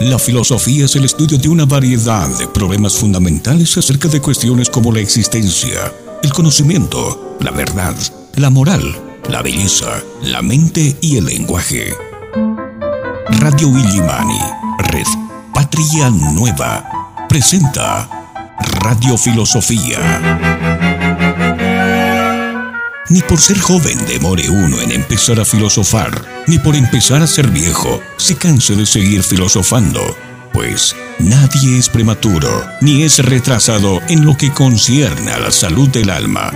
La filosofía es el estudio de una variedad de problemas fundamentales acerca de cuestiones como la existencia, el conocimiento, la verdad, la moral, la belleza, la mente y el lenguaje. Radio Illimani, Red Patria Nueva, presenta Radio Filosofía. Ni por ser joven demore uno en empezar a filosofar, ni por empezar a ser viejo se canse de seguir filosofando, pues nadie es prematuro ni es retrasado en lo que concierne a la salud del alma.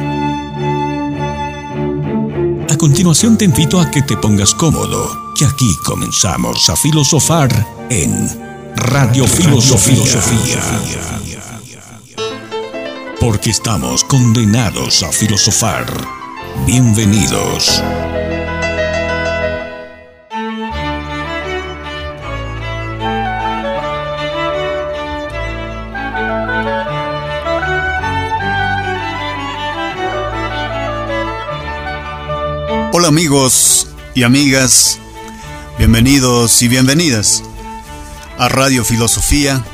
A continuación te invito a que te pongas cómodo, que aquí comenzamos a filosofar en Radio Filosofía. Porque estamos condenados a filosofar. Bienvenidos. Hola amigos y amigas, bienvenidos y bienvenidas a Radio Filosofía.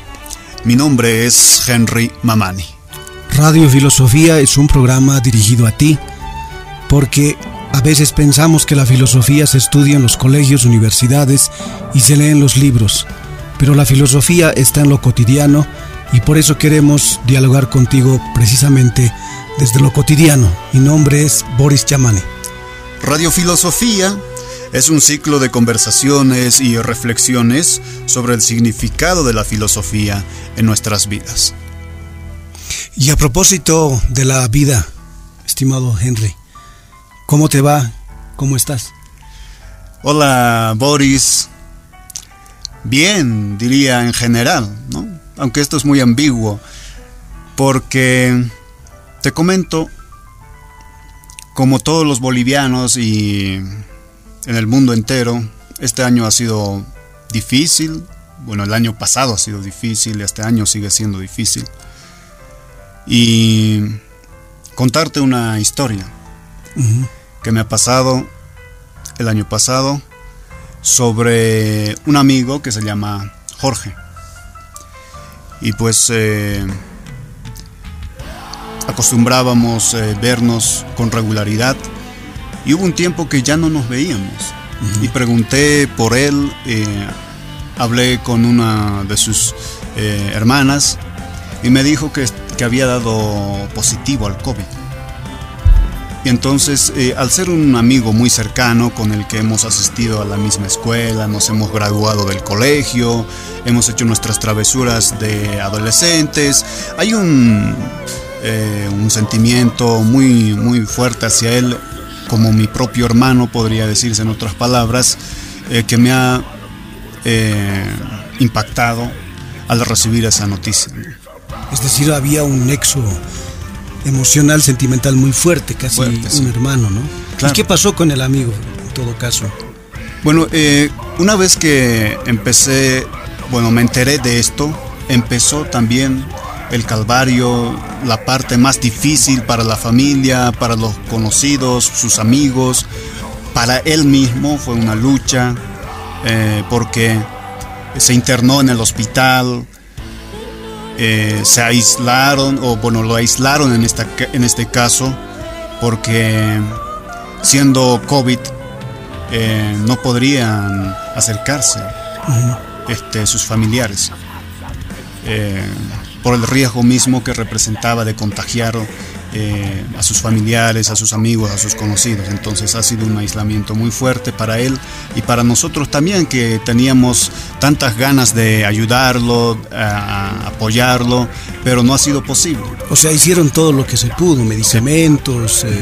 Mi nombre es Henry Mamani. Radio Filosofía es un programa dirigido a ti porque a veces pensamos que la filosofía se estudia en los colegios, universidades y se lee en los libros, pero la filosofía está en lo cotidiano y por eso queremos dialogar contigo precisamente desde lo cotidiano. Mi nombre es Boris Chamane. Radio Filosofía es un ciclo de conversaciones y reflexiones sobre el significado de la filosofía en nuestras vidas. Y a propósito de la vida, estimado Henry, ¿Cómo te va? ¿Cómo estás? Hola, Boris. Bien, diría en general, ¿no? Aunque esto es muy ambiguo, porque te comento, como todos los bolivianos y en el mundo entero, este año ha sido difícil. Bueno, el año pasado ha sido difícil, este año sigue siendo difícil. Y contarte una historia que me ha pasado el año pasado sobre un amigo que se llama Jorge. Y pues eh, acostumbrábamos eh, vernos con regularidad y hubo un tiempo que ya no nos veíamos. Y pregunté por él, eh, hablé con una de sus hermanas y me dijo que, que había dado positivo al COVID. Y entonces, eh, al ser un amigo muy cercano con el que hemos asistido a la misma escuela, nos hemos graduado del colegio, hemos hecho nuestras travesuras de adolescentes, hay un, eh, un sentimiento muy, muy fuerte hacia él, como mi propio hermano, podría decirse en otras palabras, eh, que me ha impactado al recibir esa noticia. Es decir, había un nexo emocional, sentimental muy fuerte, casi un hermano, ¿no? ¿Y qué pasó con el amigo, en todo caso? Bueno, eh, una vez que empecé, bueno, me enteré de esto, empezó también el calvario, la parte más difícil para la familia, para los conocidos, sus amigos, para él mismo fue una lucha, eh, porque se internó en el hospital, eh, se aislaron, o bueno, lo aislaron en, esta, en este caso, porque siendo COVID eh, no podrían acercarse este, sus familiares. Eh, por el riesgo mismo que representaba de contagiar eh, a sus familiares, a sus amigos, a sus conocidos. Entonces ha sido un aislamiento muy fuerte para él y para nosotros también que teníamos tantas ganas de ayudarlo, apoyarlo, pero no ha sido posible. O sea, hicieron todo lo que se pudo, medicamentos, eh,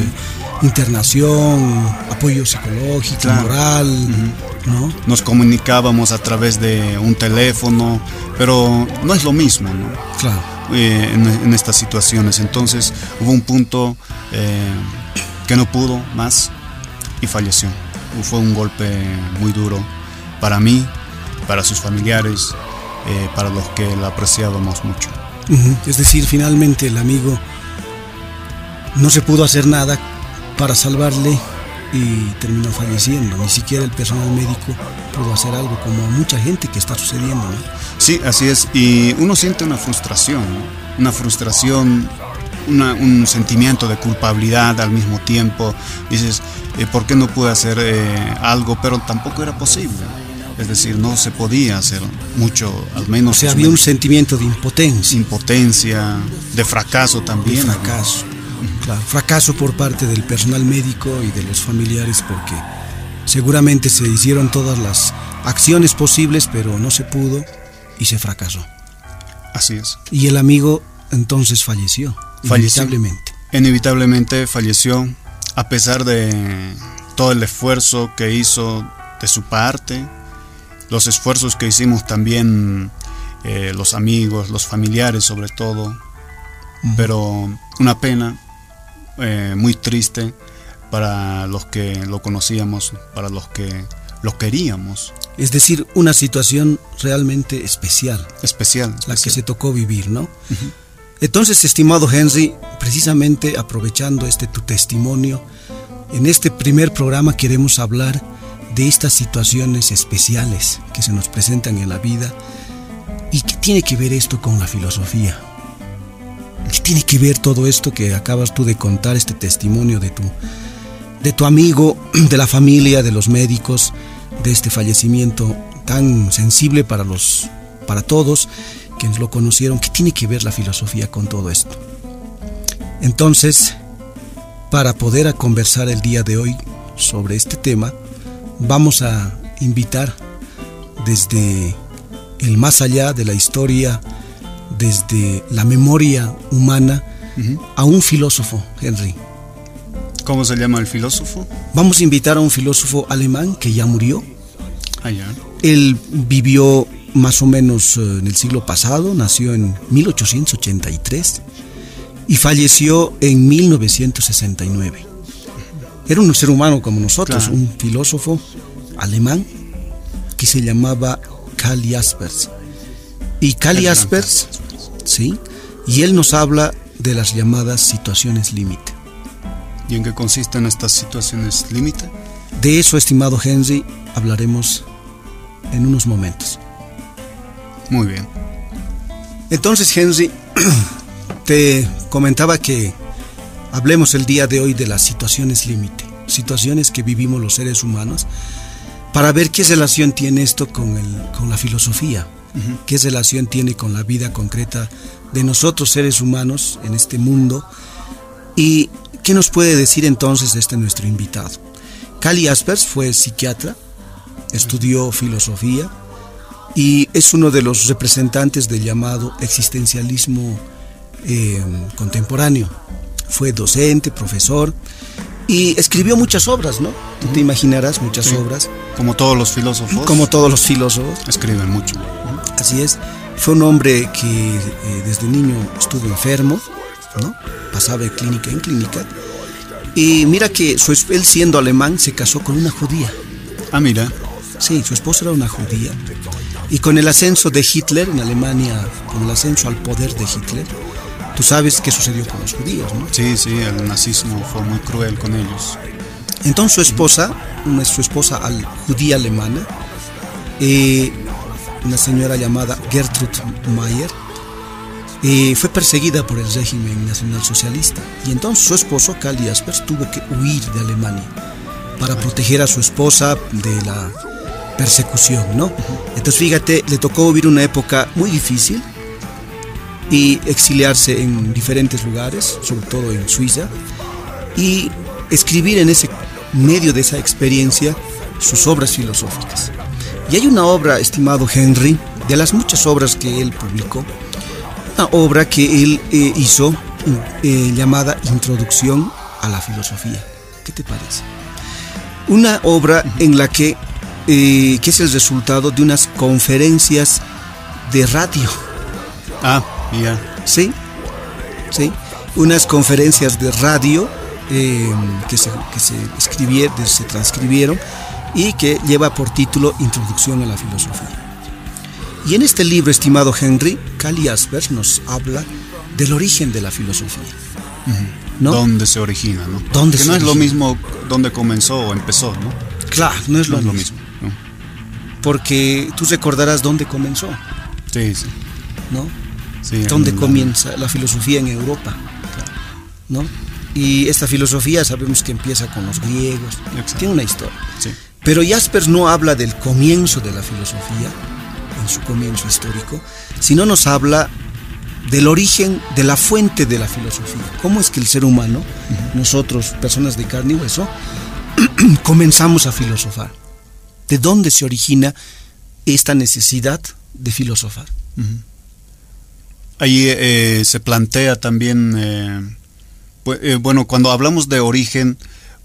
internación, apoyo psicológico, moral, ¿no? Nos comunicábamos a través de un teléfono, pero no es lo mismo, ¿no? Claro eh, en, estas situaciones. Entonces hubo un punto eh, que no pudo más y falleció. Fue un golpe muy duro para mí, para sus familiares, eh, para los que la apreciábamos mucho. Es decir, finalmente el amigo no se pudo hacer nada para salvarle y terminó falleciendo. Ni siquiera el personal médico pudo hacer algo como mucha gente que está sucediendo. ¿no? Sí, así es. Y uno siente una frustración, una frustración, un sentimiento de culpabilidad al mismo tiempo. Dices, eh, ¿por qué no pude hacer eh, algo? Pero tampoco era posible. Es decir, no se podía hacer mucho, al menos. O sea, había un sentimiento de impotencia. Impotencia, de fracaso también. De fracaso. Claro, fracaso por parte del personal médico y de los familiares porque seguramente se hicieron todas las acciones posibles, pero no se pudo y se fracasó. Así es. Y el amigo entonces falleció, falleció. inevitablemente. Inevitablemente falleció, a pesar de todo el esfuerzo que hizo de su parte, los esfuerzos que hicimos también eh, los amigos, los familiares sobre todo, pero una pena eh, muy triste para los que lo conocíamos, para los que lo queríamos. Es decir, una situación realmente especial. Especial. La que se tocó vivir, ¿no? Entonces, estimado Henry, precisamente aprovechando este tu testimonio, en este primer programa queremos hablar de estas situaciones especiales que se nos presentan en la vida y qué tiene que ver esto con la filosofía. ¿Qué tiene que ver todo esto que acabas tú de contar, este testimonio de tu, de tu amigo, de la familia, de los médicos, de este fallecimiento tan sensible para, los, para todos quienes lo conocieron? ¿Qué tiene que ver la filosofía con todo esto? Entonces, para poder conversar el día de hoy sobre este tema, vamos a invitar desde el más allá de la historia, desde la memoria humana, a un filósofo, Henry. ¿Cómo se llama el filósofo? Vamos a invitar a un filósofo alemán que ya murió. Ah, Él vivió más o menos eh, en el siglo pasado, nació en 1883 y falleció en 1969. Era un ser humano como nosotros, un filósofo alemán que se llamaba Karl Jaspers. Y Karl Jaspers, ¿sí? Y él nos habla de las llamadas situaciones límite. ¿Y en qué consisten estas situaciones límite? De eso, estimado Henry, hablaremos en unos momentos. Muy bien. Entonces, Henry, te comentaba que Hablemos el día de hoy de las situaciones límite, situaciones que vivimos los seres humanos, para ver qué relación tiene esto con, el, con la filosofía, qué relación tiene con la vida concreta de nosotros seres humanos en este mundo y qué nos puede decir entonces este nuestro invitado. Cali Aspers fue psiquiatra, estudió filosofía y es uno de los representantes del llamado existencialismo eh, contemporáneo fue docente, profesor y escribió muchas obras, ¿no? Tú te imaginarás muchas obras. Como todos los filósofos. Como todos los filósofos. Escriben mucho. Así es. Fue un hombre que eh, desde niño estuvo enfermo, ¿no? Pasaba de clínica en clínica. Y mira que su, él siendo alemán se casó con una judía. Ah, mira. Sí, su esposa era una judía. Y con el ascenso de Hitler en Alemania, con el ascenso al poder de Hitler, Tú sabes qué sucedió con los judíos, ¿no? Sí, sí, el nazismo fue muy cruel con ellos. Entonces su esposa, su esposa judía alemana, eh, una señora llamada Gertrude Mayer, eh, fue perseguida por el régimen nacionalsocialista y entonces su esposo Karl Jaspers tuvo que huir de Alemania para proteger a su esposa de la persecución, ¿no? Entonces fíjate, le tocó vivir una época muy difícil, y exiliarse en diferentes lugares, sobre todo en Suiza, y escribir en ese medio de esa experiencia sus obras filosóficas. Y hay una obra, estimado Henry, de las muchas obras que él publicó, una obra que él eh, hizo eh, llamada Introducción a la Filosofía. ¿Qué te parece? Una obra en la que, eh, que es el resultado de unas conferencias de radio. Ah, Sí, sí. Unas conferencias de radio que, se, que se, escribieron, se transcribieron y que lleva por título Introducción a la Filosofía. Y en este libro, estimado Henry, Cali Aspers nos habla del origen de la filosofía. ¿no? ¿Dónde se origina, no? ¿Dónde que no es lo origina? mismo donde comenzó o empezó, ¿no? Claro, no es lo, No es lo mismo. mismo. ¿no? Porque tú recordarás dónde comenzó, Sí, sí. ¿no? sí ¿Dónde comienza la filosofía en Europa? ¿No? Y esta filosofía sabemos que empieza con los griegos, Exacto. tiene una historia. Sí. Pero Jaspers no habla del comienzo de la filosofía, en su comienzo histórico, sino nos habla del origen, de la fuente de la filosofía. ¿Cómo es que el ser humano, nosotros, personas de carne y hueso, comenzamos a filosofar? ¿De dónde se origina esta necesidad de filosofar? Ahí eh, se plantea también, eh, pu- eh, bueno, cuando hablamos de origen,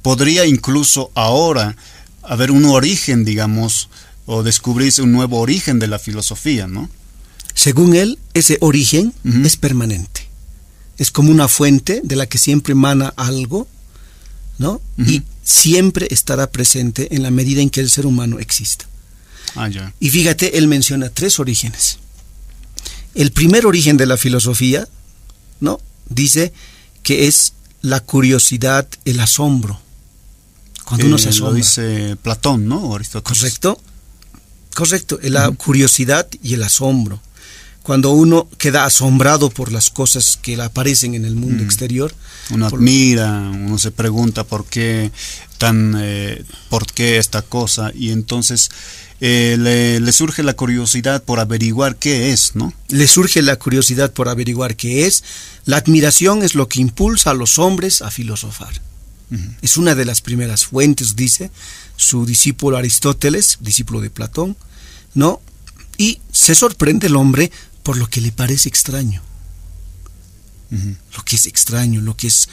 podría incluso ahora haber un origen, digamos, o descubrirse un nuevo origen de la filosofía, ¿no? Según él, ese origen es permanente. Es como una fuente de la que siempre emana algo, ¿no? Y siempre estará presente en la medida en que el ser humano exista. Ah, ya. Y fíjate, él menciona tres orígenes. El primer origen de la filosofía, ¿no? Dice que es la curiosidad, el asombro. Cuando uno se Eh, lo asombra. dice Platón, ¿no? Aristóteles. ¿Correcto? Correcto, la curiosidad y el asombro. Cuando uno queda asombrado por las cosas que aparecen en el mundo exterior, Uno por- admira, uno se pregunta por qué tan, eh, por qué esta cosa y entonces eh, le, le surge la curiosidad por averiguar qué es, ¿no? le surge la curiosidad por averiguar qué es. La admiración es lo que impulsa a los hombres a filosofar. Es una de las primeras fuentes, dice su discípulo Aristóteles, discípulo de Platón, ¿no? Y se sorprende el hombre por lo que le parece extraño, lo que es extraño, lo que es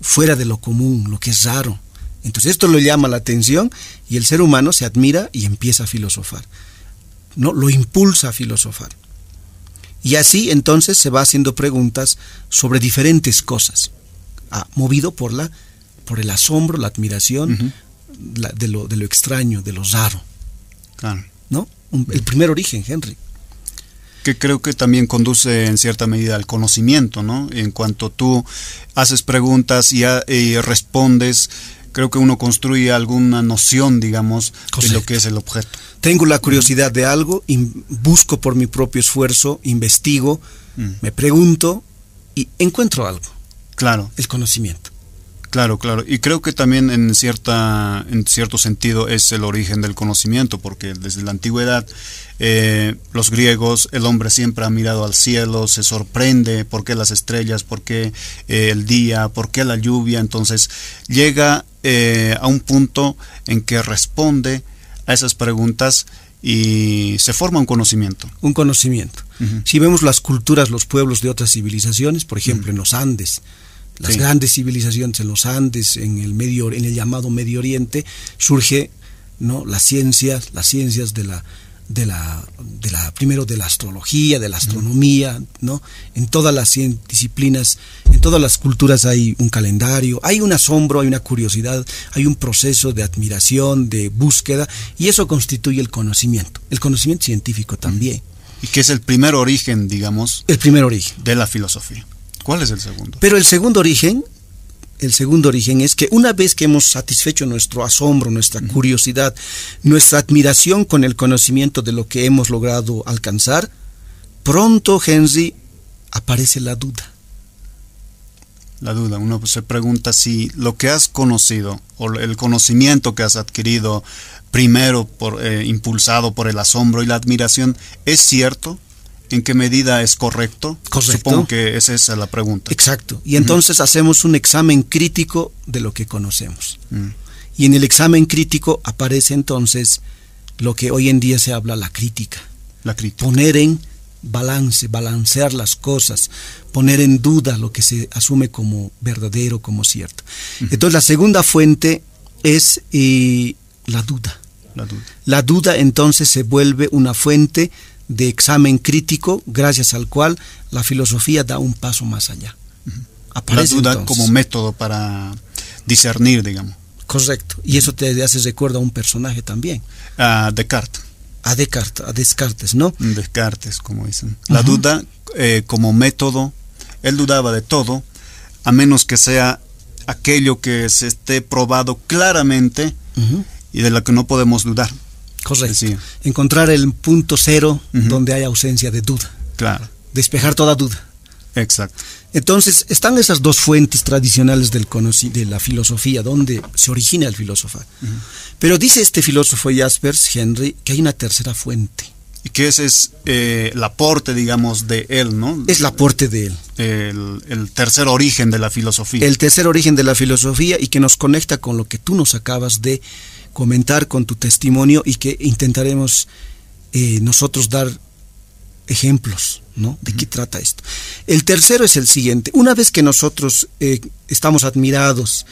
fuera de lo común, lo que es raro. Entonces esto lo llama la atención y el ser humano se admira y empieza a filosofar. ¿No? Lo impulsa a filosofar. Y así entonces se va haciendo preguntas sobre diferentes cosas, ah, movido por la por el asombro, la admiración la- de, lo, de lo extraño, de lo raro, Claro. ¿no? Un- el primer origen, Henry. que creo que también conduce en cierta medida al conocimiento, ¿no? En cuanto tú haces preguntas y, a- y respondes, creo que uno construye alguna noción, digamos, de lo que es el objeto. Tengo la curiosidad de algo, busco por mi propio esfuerzo, investigo, Mm. me pregunto y encuentro algo, Claro, el conocimiento. Claro, claro. Y creo que también en cierta, en cierto sentido es el origen del conocimiento, porque desde la antigüedad eh, los griegos, el hombre siempre ha mirado al cielo, se sorprende por qué las estrellas, por qué eh, el día, por qué la lluvia. Entonces llega eh, a un punto en que responde a esas preguntas y se forma un conocimiento. Un conocimiento. Si vemos las culturas, los pueblos de otras civilizaciones, por ejemplo, en los Andes, las Sí. grandes civilizaciones en los Andes, en el medio, en el llamado Medio Oriente, surge, ¿no? Las ciencias, las ciencias de la de la, de la primero de la astrología, de la astronomía, ¿no? En todas las disciplinas, en todas las culturas hay un calendario, hay un asombro, hay una curiosidad, hay un proceso de admiración, de búsqueda, y eso constituye el conocimiento, el conocimiento científico también, Y que es el primer origen, digamos, el primer origen. de la filosofía. ¿Cuál es el segundo? Pero el segundo origen, el segundo origen es que una vez que hemos satisfecho nuestro asombro, nuestra curiosidad, nuestra admiración con el conocimiento de lo que hemos logrado alcanzar, pronto, Henry, aparece la duda. La duda, uno se pregunta si lo que has conocido o el conocimiento que has adquirido primero por, eh, impulsado por el asombro y la admiración es cierto, en qué medida es correcto. Correcto. Supongo que es esa la pregunta. Exacto. Y entonces hacemos un examen crítico de lo que conocemos. Mm, Y en el examen crítico aparece entonces lo que hoy en día se habla la crítica. La crítica. poner en balance, balancear las cosas, poner en duda lo que se asume como verdadero, como cierto. Entonces la segunda fuente es eh, la duda. La duda. La duda entonces se vuelve una fuente de examen crítico gracias al cual la filosofía da un paso más allá. La Aparece duda entonces. como método para discernir, digamos. Correcto. Y eso te hace recuerdo a un personaje también, A Descartes. a Descartes, a Descartes, ¿no? Descartes, como dicen. La duda eh, como método, él dudaba de todo, a menos que sea aquello que se esté probado claramente y de lo que no podemos dudar. Correcto. Encontrar el punto cero donde hay ausencia de duda. Claro. Despejar toda duda. Exacto. Entonces, están esas dos fuentes tradicionales del de la filosofía, donde se origina el filósofo. Pero dice este filósofo Jaspers, Henry, que hay una tercera fuente. Y que ese es eh, el aporte, digamos, de él, ¿no? Es el aporte de él. El, el, tercer origen de la filosofía. El tercer origen de la filosofía y que nos conecta con lo que tú nos acabas de comentar con tu testimonio y que intentaremos eh, nosotros dar ejemplos, ¿no? ¿De qué trata esto? El tercero es el siguiente. Una vez que nosotros eh, estamos admirados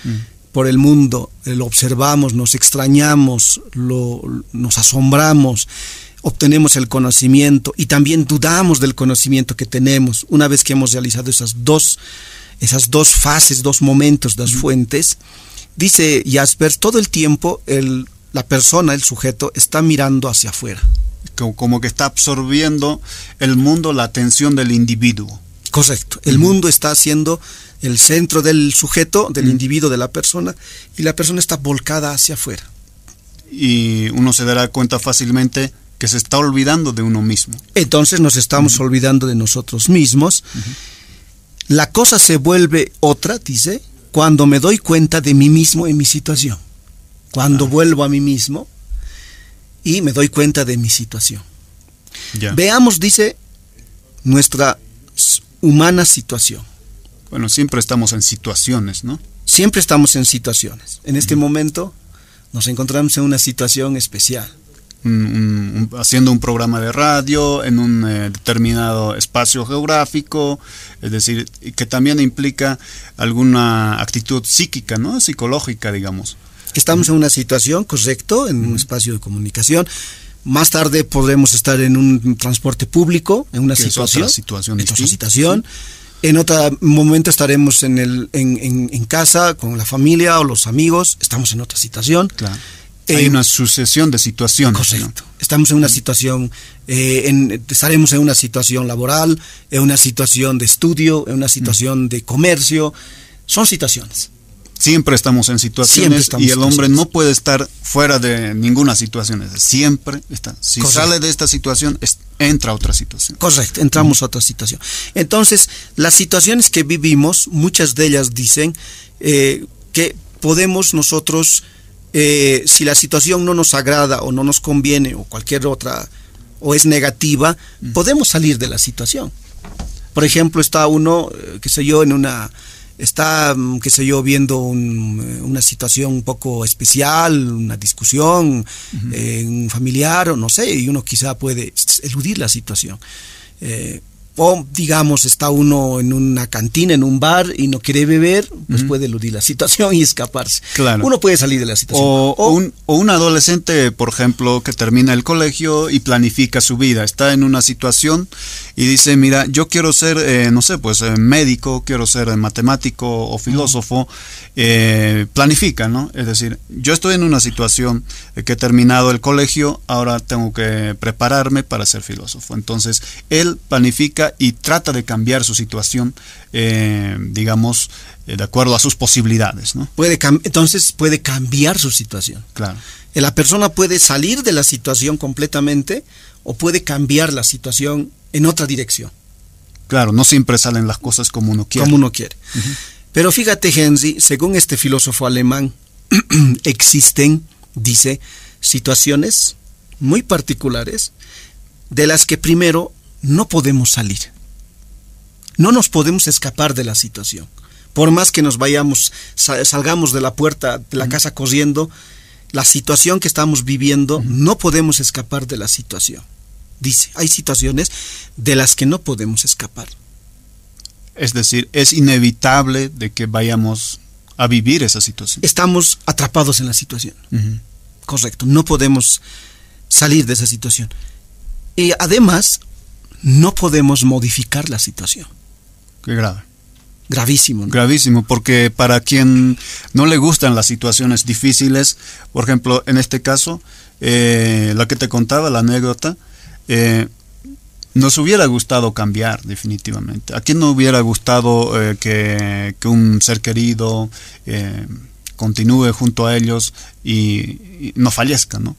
por el mundo, eh, lo observamos, nos extrañamos, lo, nos asombramos, obtenemos el conocimiento y también dudamos del conocimiento que tenemos. Una vez que hemos realizado esas dos, esas dos fases, dos momentos, dos fuentes, dice Jaspers, todo el tiempo el, la persona, el sujeto, está mirando hacia afuera como que está absorbiendo el mundo la atención del individuo. Correcto. El mundo está siendo el centro del sujeto, del individuo, de la persona, y la persona está volcada hacia afuera. Y uno se dará cuenta fácilmente que se está olvidando de uno mismo. Entonces nos estamos olvidando de nosotros mismos. La cosa se vuelve otra, dice, cuando me doy cuenta de mí mismo en mi situación. Cuando ah. vuelvo a mí mismo, y me doy cuenta de mi situación. Veamos, dice, nuestra humana situación. Bueno, siempre estamos en situaciones, ¿no? Siempre estamos en situaciones. En este momento nos encontramos en una situación especial. Haciendo un programa de radio en un eh, determinado espacio geográfico, es decir, que también implica alguna actitud psíquica, ¿no? Psicológica, digamos. Estamos en una situación, correcto, en un espacio de comunicación. Más tarde podremos estar en un transporte público, en una situación. situación. En otra situación. En otro momento estaremos en, el, en, en, casa con la familia o los amigos. Estamos en otra situación. Claro. Hay una sucesión de situaciones. Correcto. Estamos en una situación, eh, en, estaremos en una situación laboral, en una situación de estudio, en una situación de comercio. Son situaciones. Siempre estamos en situaciones y el hombre no puede estar fuera de ninguna situación. Siempre está. Si sale de esta situación, entra a otra situación. Correcto, entramos a otra situación. Entonces, las situaciones que vivimos, muchas de ellas dicen eh, que podemos nosotros, eh, si la situación no nos agrada o no nos conviene o cualquier otra, o es negativa, podemos salir de la situación. Por ejemplo, está uno, eh, qué sé yo, en una está, mm, qué sé yo, viendo eh, una situación un poco especial, una discusión, eh, un familiar, o no sé, y uno quizá puede eludir la situación. Eh, o digamos está uno en una cantina, en un bar y no quiere beber, pues puede eludir la situación y escaparse. Claro. Uno puede salir de la situación. O, un, o, un, adolescente, por ejemplo, que termina el colegio y planifica su vida, está en una situación y dice, mira, yo quiero ser, eh, no sé, pues eh, médico, quiero ser eh, matemático o filósofo, planifica, ¿no? Es decir, yo estoy en una situación que he terminado el colegio, ahora tengo que prepararme para ser filósofo. Entonces, él planifica y trata de cambiar su situación, digamos, de acuerdo a sus posibilidades, ¿no? Puede entonces puede cambiar su situación. Claro. La persona puede salir de la situación completamente o puede cambiar la situación en otra dirección. Claro, no siempre salen las cosas como uno quiere. Como uno quiere. Pero fíjate, Henry, según este filósofo alemán, existen, dice, situaciones muy particulares de las que primero no podemos salir. No nos podemos escapar de la situación. Por más que nos vayamos, salgamos de la puerta de la casa corriendo, la situación que estamos viviendo, no podemos escapar de la situación dice, hay situaciones de las que no podemos escapar. Es decir, es inevitable de que vayamos a vivir esa situación. Estamos atrapados en la situación. Correcto, no podemos salir de esa situación. Y además, no podemos modificar la situación. Qué grave. Gravísimo. Gravísimo, porque para quien no le gustan las situaciones difíciles, por ejemplo, en este caso, eh, la que te contaba, la anécdota, eh, Nos hubiera gustado cambiar, definitivamente. ¿A quién no hubiera gustado eh, que, un ser querido eh, continúe junto a ellos y, no fallezca, ¿no?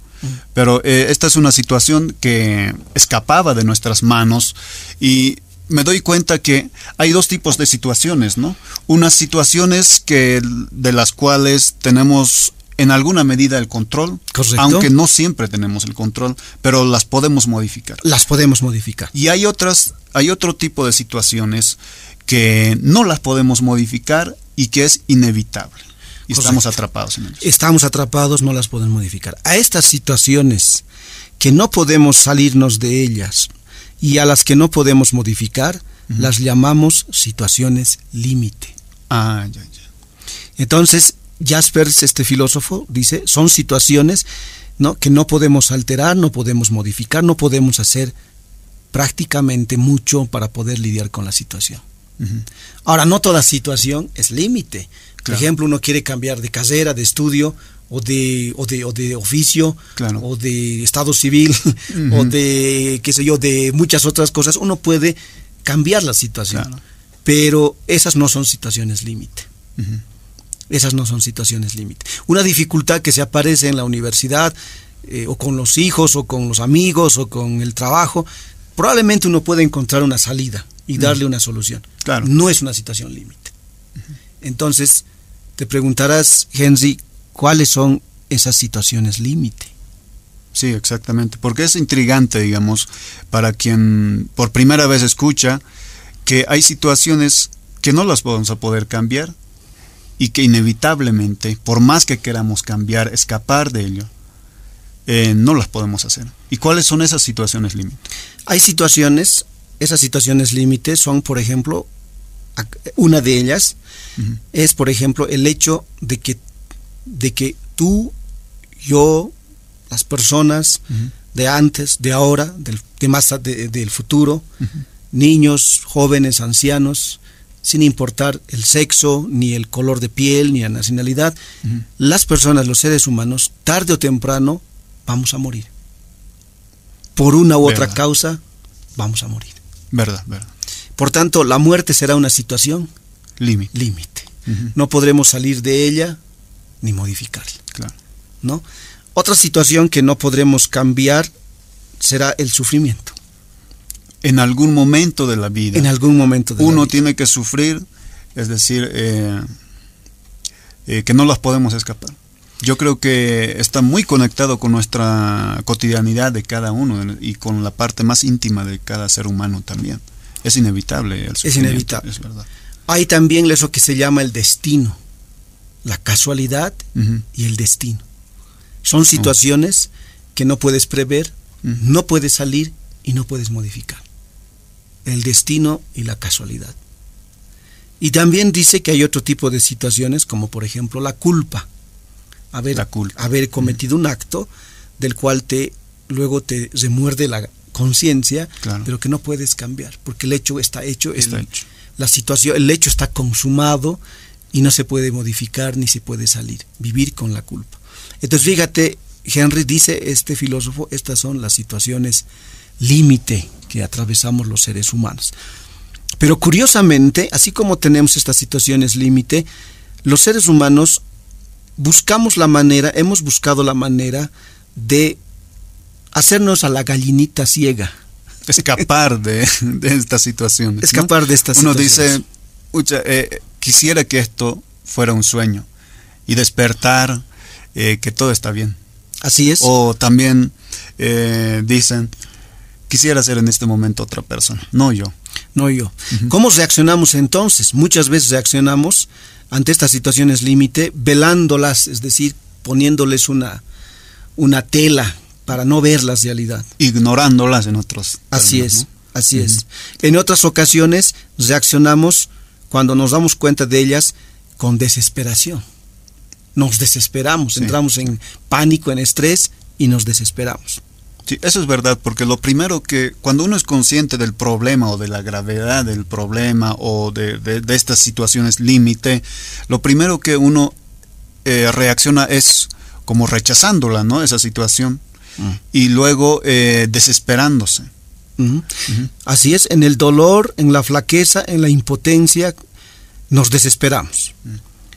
Pero eh, esta es una situación que escapaba de nuestras manos y me doy cuenta que hay dos tipos de situaciones, ¿no? Unas situaciones que de las cuales tenemos en alguna medida el control, aunque no siempre tenemos el control, pero las podemos modificar. Las podemos modificar. Y hay otras, hay otro tipo de situaciones que no las podemos modificar y que es inevitable. Y estamos atrapados en ellas. Estamos atrapados, no las podemos modificar. A estas situaciones que no podemos salirnos de ellas y a las que no podemos modificar, las llamamos situaciones límite. Ah, ya, ya. Entonces, Jaspers, este filósofo, dice, son situaciones ¿no? que no podemos alterar, no podemos modificar, no podemos hacer prácticamente mucho para poder lidiar con la situación. Ahora, no toda situación es límite. Por ejemplo, uno quiere cambiar de carrera, de estudio, o de, o de, o de oficio, o de estado civil, o de, qué sé yo, de muchas otras cosas. Uno puede cambiar la situación, pero esas no son situaciones límite. Esas no son situaciones límite. Una dificultad que se aparece en la universidad, eh, o con los hijos, o con los amigos, o con el trabajo, probablemente uno puede encontrar una salida y darle una solución. Claro. No es una situación límite. Entonces, te preguntarás, Henry, ¿cuáles son esas situaciones límite? Sí, exactamente, porque es intrigante, digamos, para quien por primera vez escucha que hay situaciones que no las vamos a poder cambiar, y que inevitablemente, por más que queramos cambiar, escapar de ello, eh, no las podemos hacer. ¿Y cuáles son esas situaciones límite? Hay situaciones, esas situaciones límite son, por ejemplo, una de ellas es, por ejemplo, el hecho de que, de que tú, yo, las personas de antes, de ahora, del, de más del futuro, niños, jóvenes, ancianos, sin importar el sexo, ni el color de piel, ni la nacionalidad, las personas, los seres humanos, tarde o temprano, vamos a morir. Por una u otra causa, vamos a morir. Verdad, verdad. Por tanto, la muerte será una situación límite. No podremos salir de ella ni modificarla. Claro. ¿no? Otra situación que no podremos cambiar será el sufrimiento en algún momento de la vida. En algún momento de Uno tiene que sufrir, es decir, eh, eh, que no las podemos escapar. Yo creo que está muy conectado con nuestra cotidianidad de cada uno y con la parte más íntima de cada ser humano también. Es inevitable el Es inevitable. Es verdad. Hay también eso que se llama el destino, la casualidad y el destino. Son situaciones que no puedes prever, no puedes salir y no puedes modificar el destino y la casualidad. Y también dice que hay otro tipo de situaciones, como por ejemplo la culpa. Haber, haber cometido un acto del cual te luego te remuerde la conciencia, pero que no puedes cambiar, porque el hecho está hecho, está hecho. La situación, el hecho está consumado y no se puede modificar ni se puede salir. Vivir con la culpa. Entonces, fíjate, Henry dice, este filósofo, estas son las situaciones límite que atravesamos los seres humanos. Pero curiosamente, así como tenemos estas situaciones límite, los seres humanos buscamos la manera, hemos buscado la manera de hacernos a la gallinita ciega. Escapar de, estas situaciones. Escapar de estas Uno dice, eh, quisiera que esto fuera un sueño y despertar eh, que todo está bien. Así es. O también eh, dicen, quisiera ser en este momento otra persona, no yo. No yo. ¿Cómo reaccionamos entonces? Muchas veces reaccionamos ante estas situaciones límite, velándolas, es decir, poniéndoles una, una tela para no ver la realidad. Ignorándolas en otros. así es, así es. En otras ocasiones reaccionamos cuando nos damos cuenta de ellas con desesperación. Nos desesperamos, entramos en pánico, en estrés y nos desesperamos. Sí, eso es verdad, porque lo primero que cuando uno es consciente del problema o de la gravedad del problema o de, estas situaciones límite, lo primero que uno eh, reacciona es como rechazándola, ¿no? Esa situación. Y luego eh, desesperándose. Así es, en el dolor, en la flaqueza, en la impotencia, nos desesperamos.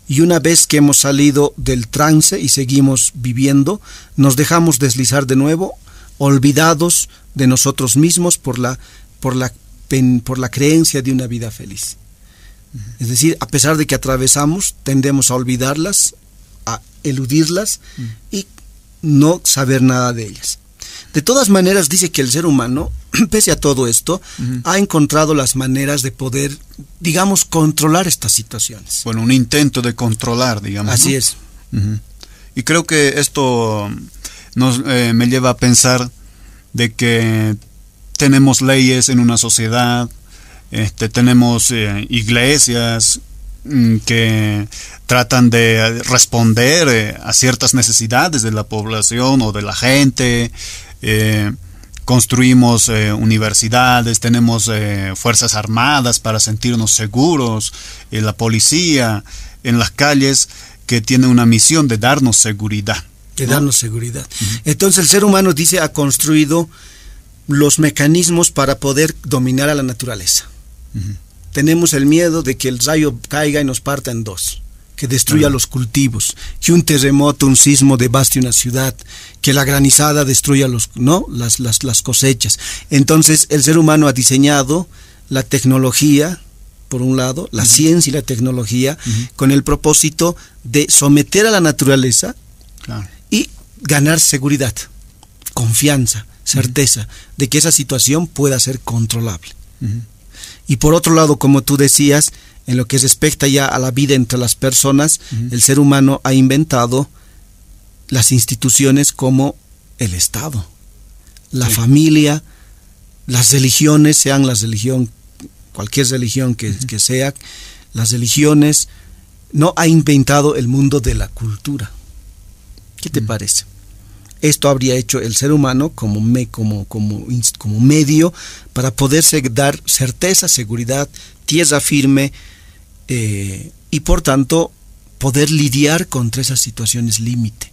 Y una vez que hemos salido del trance y seguimos viviendo, nos dejamos deslizar de nuevo, olvidados de nosotros mismos por la, por la, por la creencia de una vida feliz. Es decir, a pesar de que atravesamos, tendemos a olvidarlas, a eludirlas mm. y no saber nada de ellas. De todas maneras, dice que el ser humano, pese a todo esto, ha encontrado las maneras de poder, digamos, controlar estas situaciones. Bueno, un intento de controlar, digamos. Así es. Y creo que esto nos, eh, me lleva a pensar de que tenemos leyes en una sociedad, este, tenemos eh, iglesias que tratan de responder eh, a ciertas necesidades de la población o de la gente, eh, construimos eh, universidades, tenemos eh, fuerzas armadas para sentirnos seguros, la policía en las calles que tiene una misión de darnos seguridad. De darnos seguridad. Entonces el ser humano dice ha construido los mecanismos para poder dominar a la naturaleza. Tenemos el miedo de que el rayo caiga y nos parta en dos que destruya los cultivos, que un terremoto, un sismo devaste una ciudad, que la granizada destruya los, ¿no? las, las, las cosechas. Entonces el ser humano ha diseñado la tecnología, por un lado, la ciencia y la tecnología, con el propósito de someter a la naturaleza y ganar seguridad, confianza, certeza de que esa situación pueda ser controlable. Y por otro lado, como tú decías, en lo que respecta ya a la vida entre las personas, el ser humano ha inventado las instituciones como el Estado, la familia, las religiones, sean las religión, cualquier religión que, sea, las religiones, no ha inventado el mundo de la cultura. ¿Qué te parece? Esto habría hecho el ser humano como, me, como, como, como medio para poderse dar certeza, seguridad, tierra firme, eh, y por tanto poder lidiar contra esas situaciones límite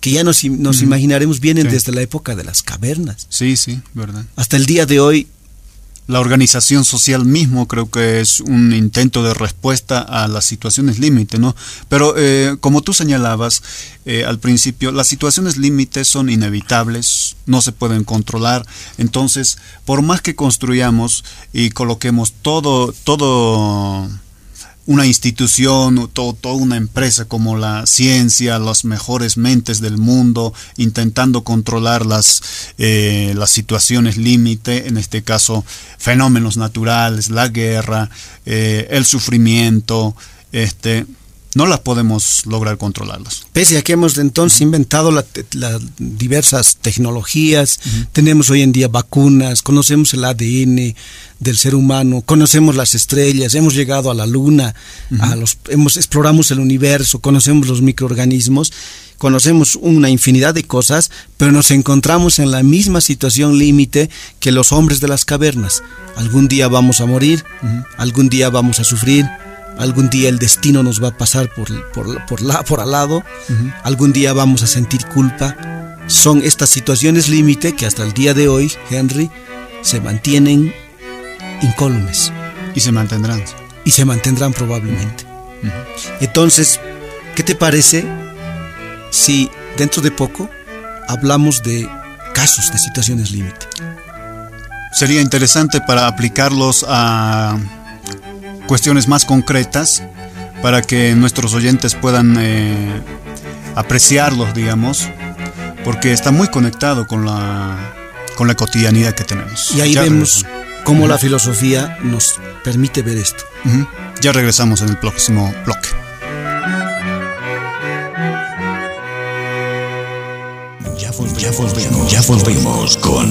que ya nos, nos imaginaremos vienen desde la época de las cavernas. Sí, sí, verdad. Hasta el día de hoy. La organización social mismo creo que es un intento de respuesta a las situaciones límite, ¿no? Pero eh, como tú señalabas eh, al principio, las situaciones límite son inevitables, no se pueden controlar, entonces por más que construyamos y coloquemos todo, todo una institución, todo, toda una empresa como la ciencia, las mejores mentes del mundo, intentando controlar las, eh, las situaciones límite, en este caso fenómenos naturales, la guerra, eh, el sufrimiento, este, no las podemos lograr controlarlas. Pese a que hemos entonces inventado las diversas tecnologías, tenemos hoy en día vacunas, conocemos el ADN del ser humano, conocemos las estrellas, hemos llegado a la luna, a los, hemos, exploramos el universo, conocemos los microorganismos, conocemos una infinidad de cosas, pero nos encontramos en la misma situación límite que los hombres de las cavernas. Algún día vamos a morir, algún día vamos a sufrir, algún día el destino nos va a pasar por, por, la, por al lado, algún día vamos a sentir culpa. Son estas situaciones límite que hasta el día de hoy, Henry, se mantienen incólumes. Y se mantendrán. Y se mantendrán probablemente. Entonces, ¿qué te parece si dentro de poco hablamos de casos de situaciones límite? Sería interesante para aplicarlos a cuestiones más concretas para que nuestros oyentes puedan eh, apreciarlos, digamos, porque está muy conectado con la, con la cotidianidad que tenemos. Y ahí vemos cómo la filosofía nos permite ver esto. Ya regresamos en el próximo bloque. Ya, ya, volvemos, ya volvemos con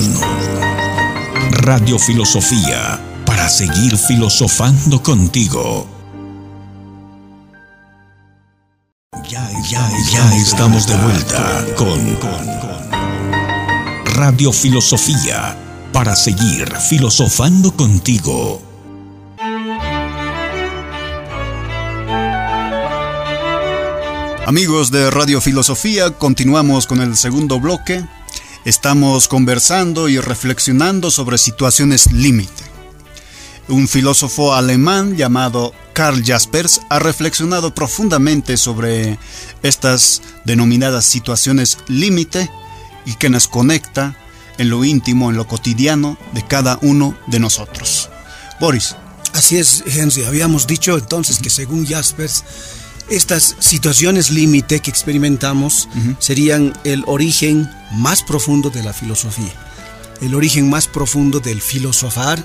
Radio Filosofía para seguir filosofando contigo. Ya, ya, ya estamos de vuelta con, Radio Filosofía para seguir filosofando contigo. Amigos de Radio Filosofía, continuamos con el segundo bloque Estamos conversando y reflexionando sobre situaciones límite. Un filósofo alemán llamado Karl Jaspers ha reflexionado profundamente sobre estas denominadas situaciones límite y que nos conecta en lo íntimo, en lo cotidiano de cada uno de nosotros. Boris. Así es, Henry. Habíamos dicho entonces que según Jaspers, estas situaciones límite que experimentamos serían el origen más profundo de la filosofía, el origen más profundo del filosofar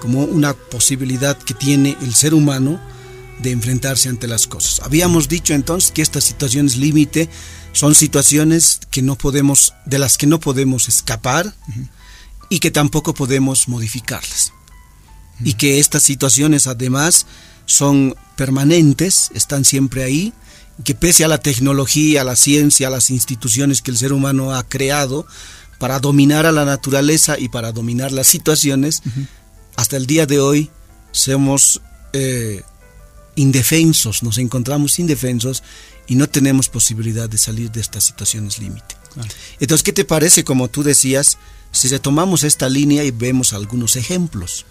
como una posibilidad que tiene el ser humano de enfrentarse ante las cosas. Habíamos dicho entonces que estas situaciones límite son situaciones que no podemos de las que no podemos escapar y que tampoco podemos modificarlas. Y que estas situaciones además son permanentes, están siempre ahí, que pese a la tecnología, a la ciencia, a las instituciones que el ser humano ha creado para dominar a la naturaleza y para dominar las situaciones, hasta el día de hoy somos eh, indefensos, nos encontramos indefensos y no tenemos posibilidad de salir de estas situaciones límite. Entonces, ¿qué te parece, como tú decías, si retomamos esta línea y vemos algunos ejemplos?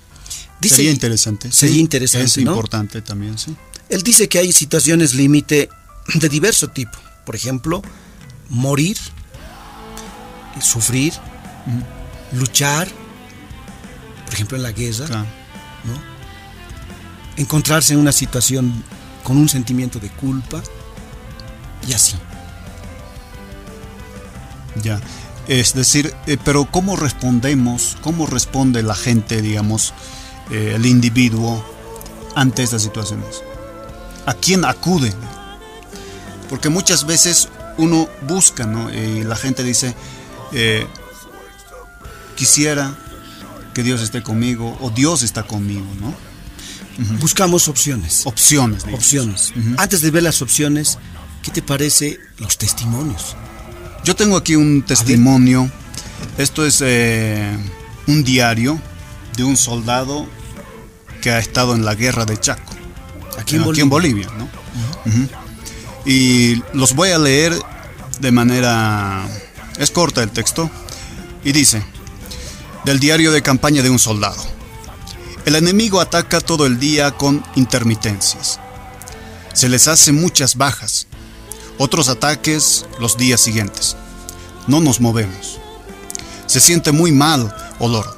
sería interesante. Sería interesante. Es importante también, sí. Él dice que hay situaciones límite de diverso tipo. Por ejemplo, morir, sufrir, luchar, por ejemplo en la guerra, encontrarse en una situación con un sentimiento de culpa y así. Ya, es decir, eh, pero ¿cómo respondemos, cómo responde la gente, digamos, eh, el individuo ante estas situaciones? ¿A quién acude? Porque muchas veces uno busca, ¿no? Y la gente dice, eh, quisiera que Dios esté conmigo o Dios está conmigo, ¿no? Buscamos opciones. Opciones. Opciones. Antes de ver las opciones, ¿qué te parece los testimonios? Yo tengo aquí un testimonio. Esto es eh, un diario de un soldado que ha estado en la guerra de Chaco. Aquí en Bolivia. ¿no? Y los voy a leer de manera... Es corta el texto. Y dice, del diario de campaña de un soldado. El enemigo ataca todo el día con intermitencias. Se les hace muchas bajas. Otros ataques los días siguientes. No nos movemos. Se siente muy mal olor.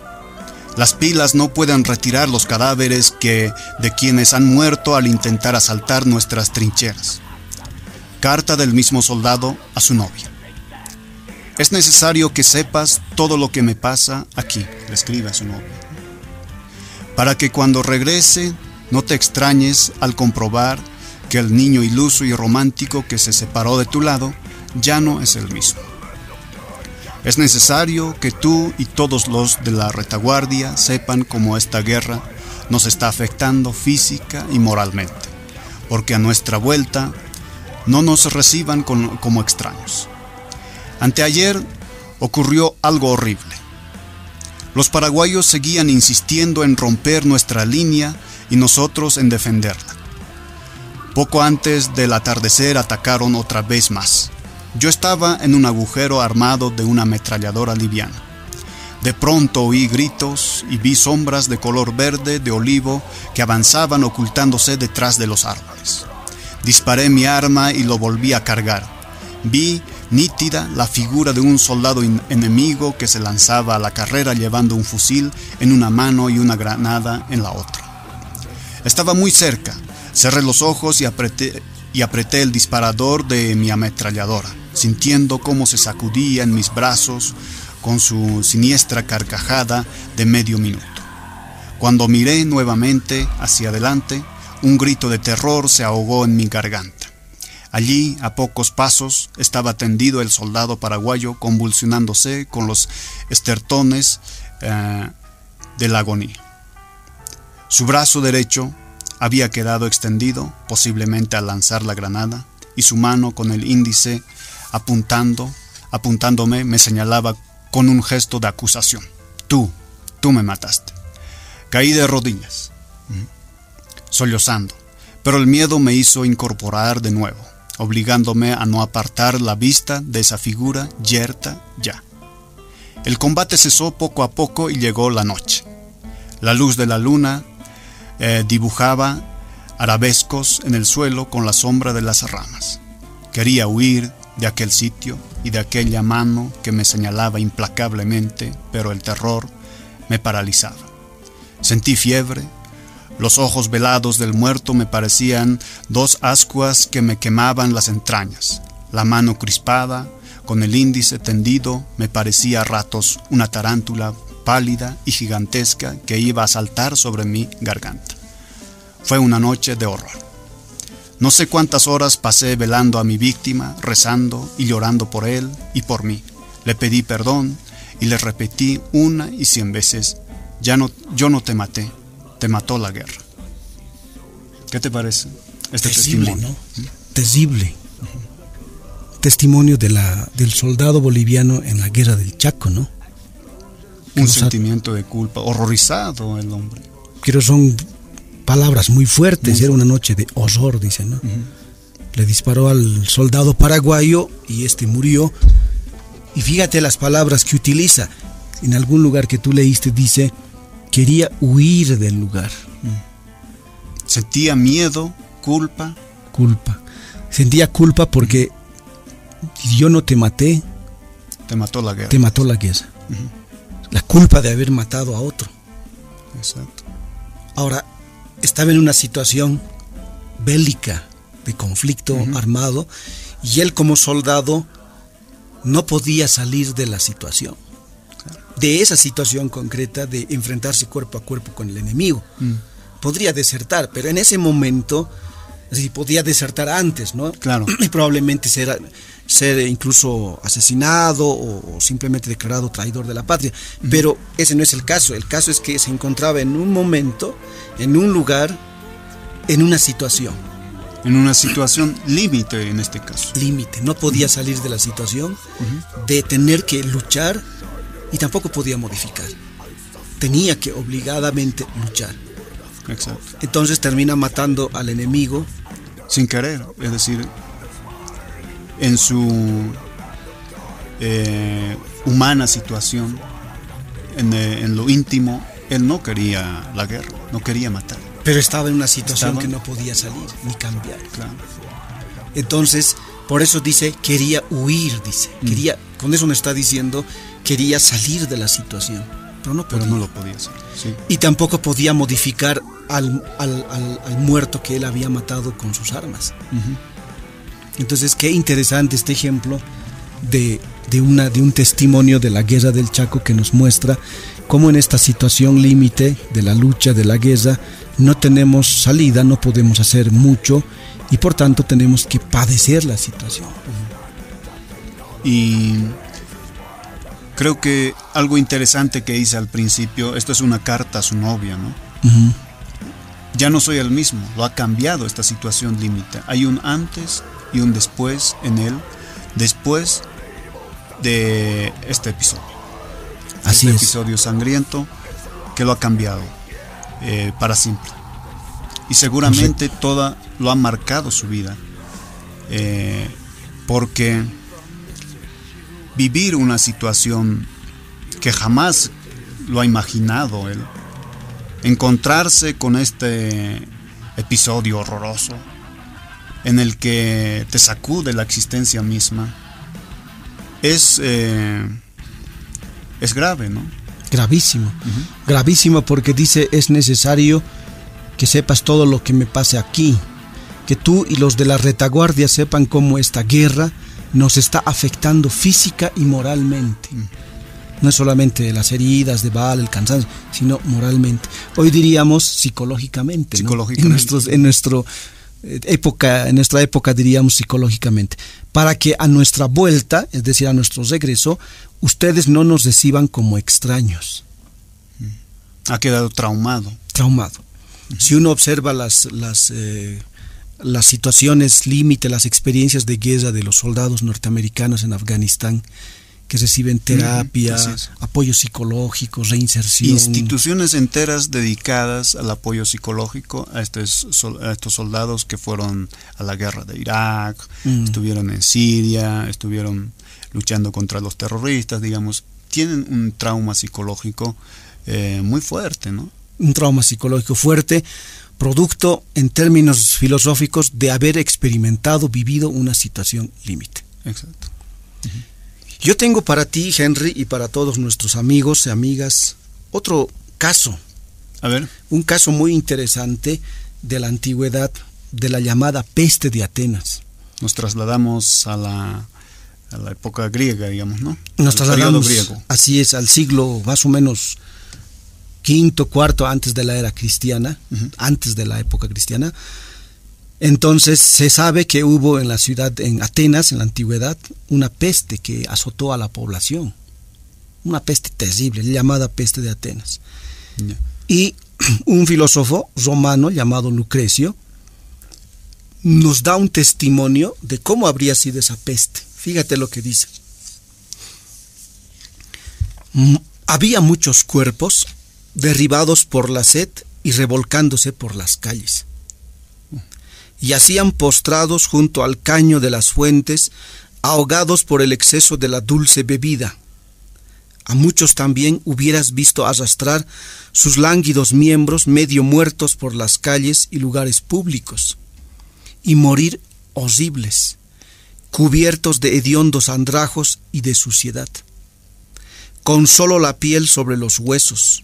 Las pilas no pueden retirar los cadáveres que de quienes han muerto al intentar asaltar nuestras trincheras. Carta del mismo soldado a su novia. Es necesario que sepas todo lo que me pasa aquí, le escribe a su novia. Para que cuando regrese no te extrañes al comprobar que el niño iluso y romántico que se separó de tu lado ya no es el mismo. Es necesario que tú y todos los de la retaguardia sepan cómo esta guerra nos está afectando física y moralmente, porque a nuestra vuelta no nos reciban como extraños. Anteayer ocurrió algo horrible. Los paraguayos seguían insistiendo en romper nuestra línea y nosotros en defenderla. Poco antes del atardecer atacaron otra vez más. Yo estaba en un agujero armado de una ametralladora liviana. De pronto oí gritos y vi sombras de color verde de olivo que avanzaban ocultándose detrás de los árboles. Disparé mi arma y lo volví a cargar. Vi nítida la figura de un soldado enemigo que se lanzaba a la carrera llevando un fusil en una mano y una granada en la otra. Estaba muy cerca, cerré los ojos y apreté, el disparador de mi ametralladora, sintiendo cómo se sacudía en mis brazos con su siniestra carcajada de medio minuto. Cuando miré nuevamente hacia adelante, un grito de terror se ahogó en mi garganta. Allí, a pocos pasos, estaba tendido el soldado paraguayo convulsionándose con los estertones eh, de la agonía. Su brazo derecho había quedado extendido, posiblemente al lanzar la granada, y su mano con el índice apuntando, apuntándome, me señalaba con un gesto de acusación. Tú, tú me mataste. Caí de rodillas sollozando, pero el miedo me hizo incorporar de nuevo, obligándome a no apartar la vista de esa figura yerta ya. El combate cesó poco a poco y llegó la noche. La luz de la luna eh, dibujaba arabescos en el suelo con la sombra de las ramas. Quería huir de aquel sitio y de aquella mano que me señalaba implacablemente, pero el terror me paralizaba. Sentí fiebre, los ojos velados del muerto me parecían dos ascuas que me quemaban las entrañas. La mano crispada, con el índice tendido, me parecía a ratos una tarántula pálida y gigantesca que iba a saltar sobre mi garganta. Fue una noche de horror. No sé cuántas horas pasé velando a mi víctima, rezando y llorando por él y por mí. Le pedí perdón y le repetí una y cien veces, ya no, yo no te maté, te mató la guerra. ¿Qué te parece este testimonio? Terrible. Testimonio de la, del soldado boliviano en la guerra del Chaco, ¿no? Un sentimiento de culpa, horrorizado el hombre. Quiero son palabras muy fuertes, era una noche de horror, dice, ¿no? Le disparó al soldado paraguayo y este murió. Y fíjate las palabras que utiliza. En algún lugar que tú leíste dice, quería huir del lugar. Sentía miedo, culpa. Culpa. Sentía culpa porque yo no te maté. Te mató la guerra. Te mató la guerra. La culpa de haber matado a otro. Exacto. Ahora, estaba en una situación bélica, de conflicto armado, y él como soldado no podía salir de la situación de esa situación concreta de enfrentarse cuerpo a cuerpo con el enemigo. Mm. Podría desertar, pero en ese momento, es podía desertar antes, ¿no? Claro. Y probablemente ser, ser incluso asesinado o, simplemente declarado traidor de la patria. Pero ese no es el caso. El caso es que se encontraba en un momento, en un lugar, en una situación. En una situación límite en este caso. Límite. No podía salir de la situación de tener que luchar y tampoco podía modificar. Tenía que obligadamente luchar. Exacto. Entonces termina matando al enemigo. Sin querer, es decir, en su eh, humana situación, en, eh, en, lo íntimo, él no quería la guerra, no quería matar. Pero estaba en una situación que no podía salir ni cambiar. Claro. Entonces, por eso dice, quería huir, dice. Mm. Quería, con eso me está diciendo quería salir de la situación, pero no, pero no lo podía hacer. Y tampoco podía modificar al, muerto que él había matado con sus armas. Entonces, qué interesante este ejemplo de, una, de un testimonio de la guerra del Chaco que nos muestra cómo en esta situación límite de la lucha, de la guerra, no tenemos salida, no podemos hacer mucho y por tanto tenemos que padecer la situación. Y Creo que algo interesante que hice al principio, esto es una carta a su novia, ¿no? Ya no soy el mismo, lo ha cambiado esta situación límite. Hay un antes y un después en él, después de este episodio. Así este episodio sangriento que lo ha cambiado eh, para siempre. Y seguramente toda lo ha marcado su vida. Eh, porque vivir una situación que jamás lo ha imaginado él. Encontrarse con este episodio horroroso en el que te sacude la existencia misma es, eh, es grave, ¿no? Gravísimo, gravísimo porque dice es necesario que sepas todo lo que me pase aquí, que tú y los de la retaguardia sepan cómo esta guerra nos está afectando física y moralmente. No es solamente las heridas de bala, el cansancio, sino moralmente. Hoy diríamos psicológicamente. psicológicamente. En, nuestros, en nuestro eh, época, en nuestra época diríamos psicológicamente, para que a nuestra vuelta, es decir, a nuestro regreso, ustedes no nos reciban como extraños. Ha quedado traumado. Traumado. Si uno observa las, las eh, las situaciones límite, las experiencias de guerra de los soldados norteamericanos en Afganistán, que reciben terapia, apoyo psicológico, reinserción. Instituciones enteras dedicadas al apoyo psicológico a estos, estos soldados que fueron a la guerra de Irak, mm. estuvieron en Siria, estuvieron luchando contra los terroristas, digamos. tienen un trauma psicológico eh, muy fuerte, ¿no? Un trauma psicológico fuerte, producto en términos filosóficos de haber experimentado, vivido una situación límite. Exacto. Yo tengo para ti, Henry, y para todos nuestros amigos y amigas, otro caso. A ver. Un caso muy interesante de la antigüedad, de la llamada peste de Atenas. Nos trasladamos a la, a la época griega, digamos, ¿no? Nos trasladamos, griego. así es, al siglo más o menos quinto, cuarto antes de la era cristiana, antes de la época cristiana. Entonces se sabe que hubo en la ciudad, en Atenas, en la antigüedad, una peste que azotó a la población. Una peste terrible, llamada peste de Atenas. Y un filósofo romano llamado Lucrecio nos da un testimonio de cómo habría sido esa peste. Fíjate lo que dice. Había muchos cuerpos derribados por la sed y revolcándose por las calles yacían postrados junto al caño de las fuentes, ahogados por el exceso de la dulce bebida. A muchos también hubieras visto arrastrar sus lánguidos miembros medio muertos por las calles y lugares públicos, y morir horribles, cubiertos de hediondos andrajos y de suciedad, con solo la piel sobre los huesos,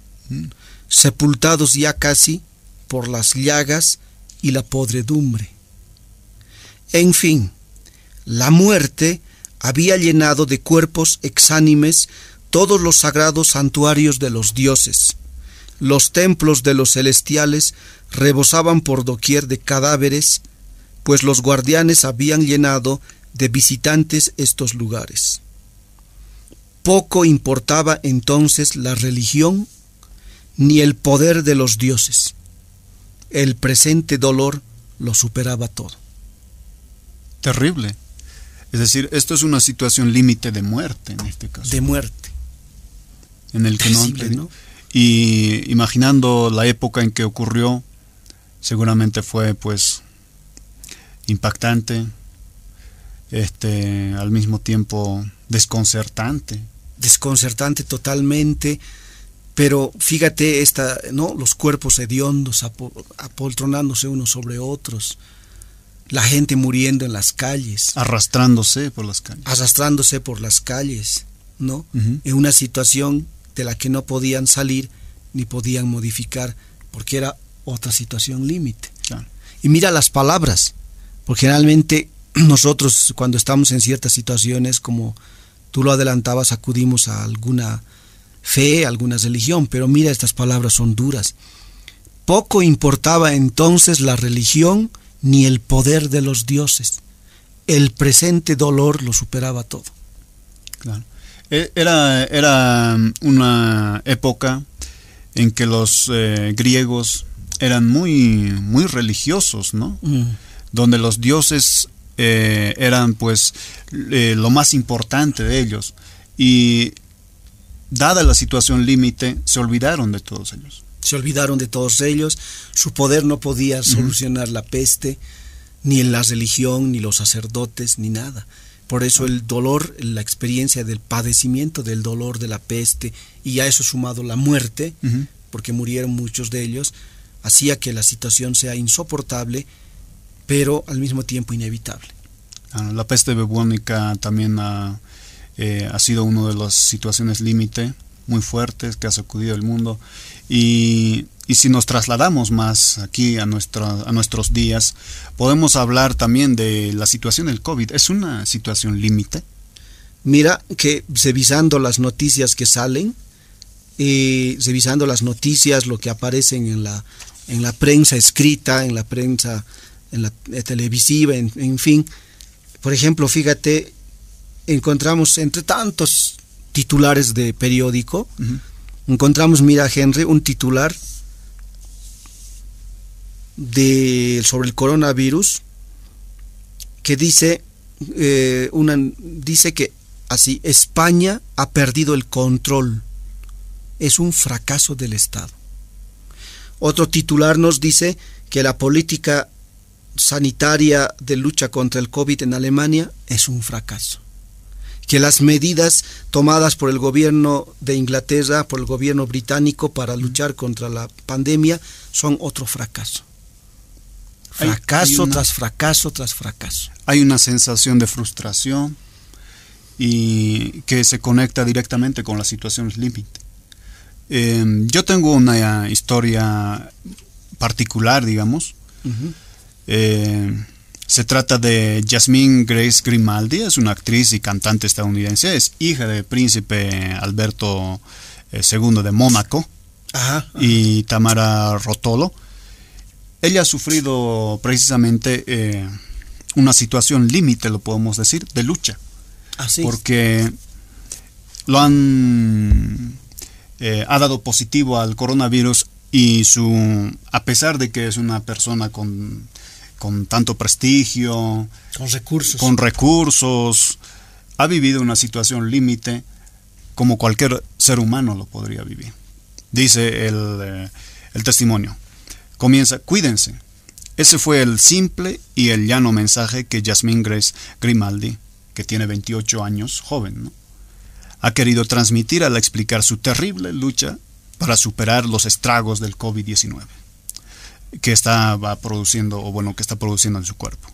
sepultados ya casi por las llagas y la podredumbre. En fin, la muerte había llenado de cuerpos exánimes todos los sagrados santuarios de los dioses. Los templos de los celestiales rebosaban por doquier de cadáveres, pues los guardianes habían llenado de visitantes estos lugares. Poco importaba entonces la religión ni el poder de los dioses el presente dolor lo superaba todo. Terrible. Es decir, esto es una situación límite de muerte en este caso. De muerte. En el que no, Y imaginando la época en que ocurrió, seguramente fue pues impactante, este, al mismo tiempo desconcertante. Desconcertante totalmente pero fíjate esta, ¿no? Los cuerpos hediondos apoltronándose unos sobre otros, la gente muriendo en las calles, arrastrándose por las calles, arrastrándose por las calles, ¿no? En una situación de la que no podían salir ni podían modificar, porque era otra situación límite. Y mira las palabras, porque generalmente nosotros cuando estamos en ciertas situaciones, como tú lo adelantabas, acudimos a alguna fe, alguna religión, pero mira, estas palabras son duras. Poco importaba entonces la religión ni el poder de los dioses. El presente dolor lo superaba todo. E, era, era um, una época en que los eh, griegos eran muy, muy religiosos, ¿no? Mm. Donde los dioses eh, eran pues eh, lo más importante de ellos. Y dada la situación límite, se olvidaron de todos ellos. Se olvidaron de todos ellos, su poder no podía solucionar la peste, ni en la religión, ni los sacerdotes, ni nada. Por eso el dolor, la experiencia del padecimiento del dolor de la peste, y a eso sumado la muerte, porque murieron muchos de ellos, hacía que la situación sea insoportable, pero al mismo tiempo inevitable. Ah, la peste bubónica también ha eh, ha sido una de las situaciones límite muy fuertes que ha sacudido el mundo. Y, y si nos trasladamos más aquí a, a nuestros días, podemos hablar también de la situación del COVID. ¿Es una situación límite? Mira que revisando las noticias que salen, y revisando las noticias, lo que aparecen en la, en la prensa escrita, en la prensa en la eh, televisiva, en, en fin. Por ejemplo, fíjate, encontramos entre tantos titulares de periódico, encontramos, mira Henry, un titular de, sobre el coronavirus que dice, eh, una, dice que así, España ha perdido el control, es un fracaso del Estado. Otro titular nos dice que la política sanitaria de lucha contra el COVID en Alemania es un fracaso que las medidas tomadas por el gobierno de Inglaterra, por el gobierno británico para luchar contra la pandemia, son otro fracaso. Fracaso tras fracaso tras fracaso. Hay una sensación de frustración y que se conecta directamente con las situaciones límite. Em, yo tengo una historia particular, digamos. Se trata de Jasmine Grace Grimaldi, es una actriz y cantante estadounidense, es hija del príncipe Alberto II eh, de Mónaco y Tamara Rotolo. Ella ha sufrido precisamente eh, una situación límite, lo podemos decir, de lucha. Ah, porque lo han eh, ha dado positivo al coronavirus y su a pesar de que es una persona con, con tanto prestigio, con recursos, con recursos, ha vivido una situación límite como cualquier ser humano lo podría vivir. Dice el, eh, el testimonio. Comienza, cuídense. Ese fue el simple y el llano mensaje que Jasmine Grace Grimaldi, que tiene 28 años, joven, ¿no? ha querido transmitir al explicar su terrible lucha para superar los estragos del COVID-19 que estaba produciendo o bueno que está produciendo en su cuerpo.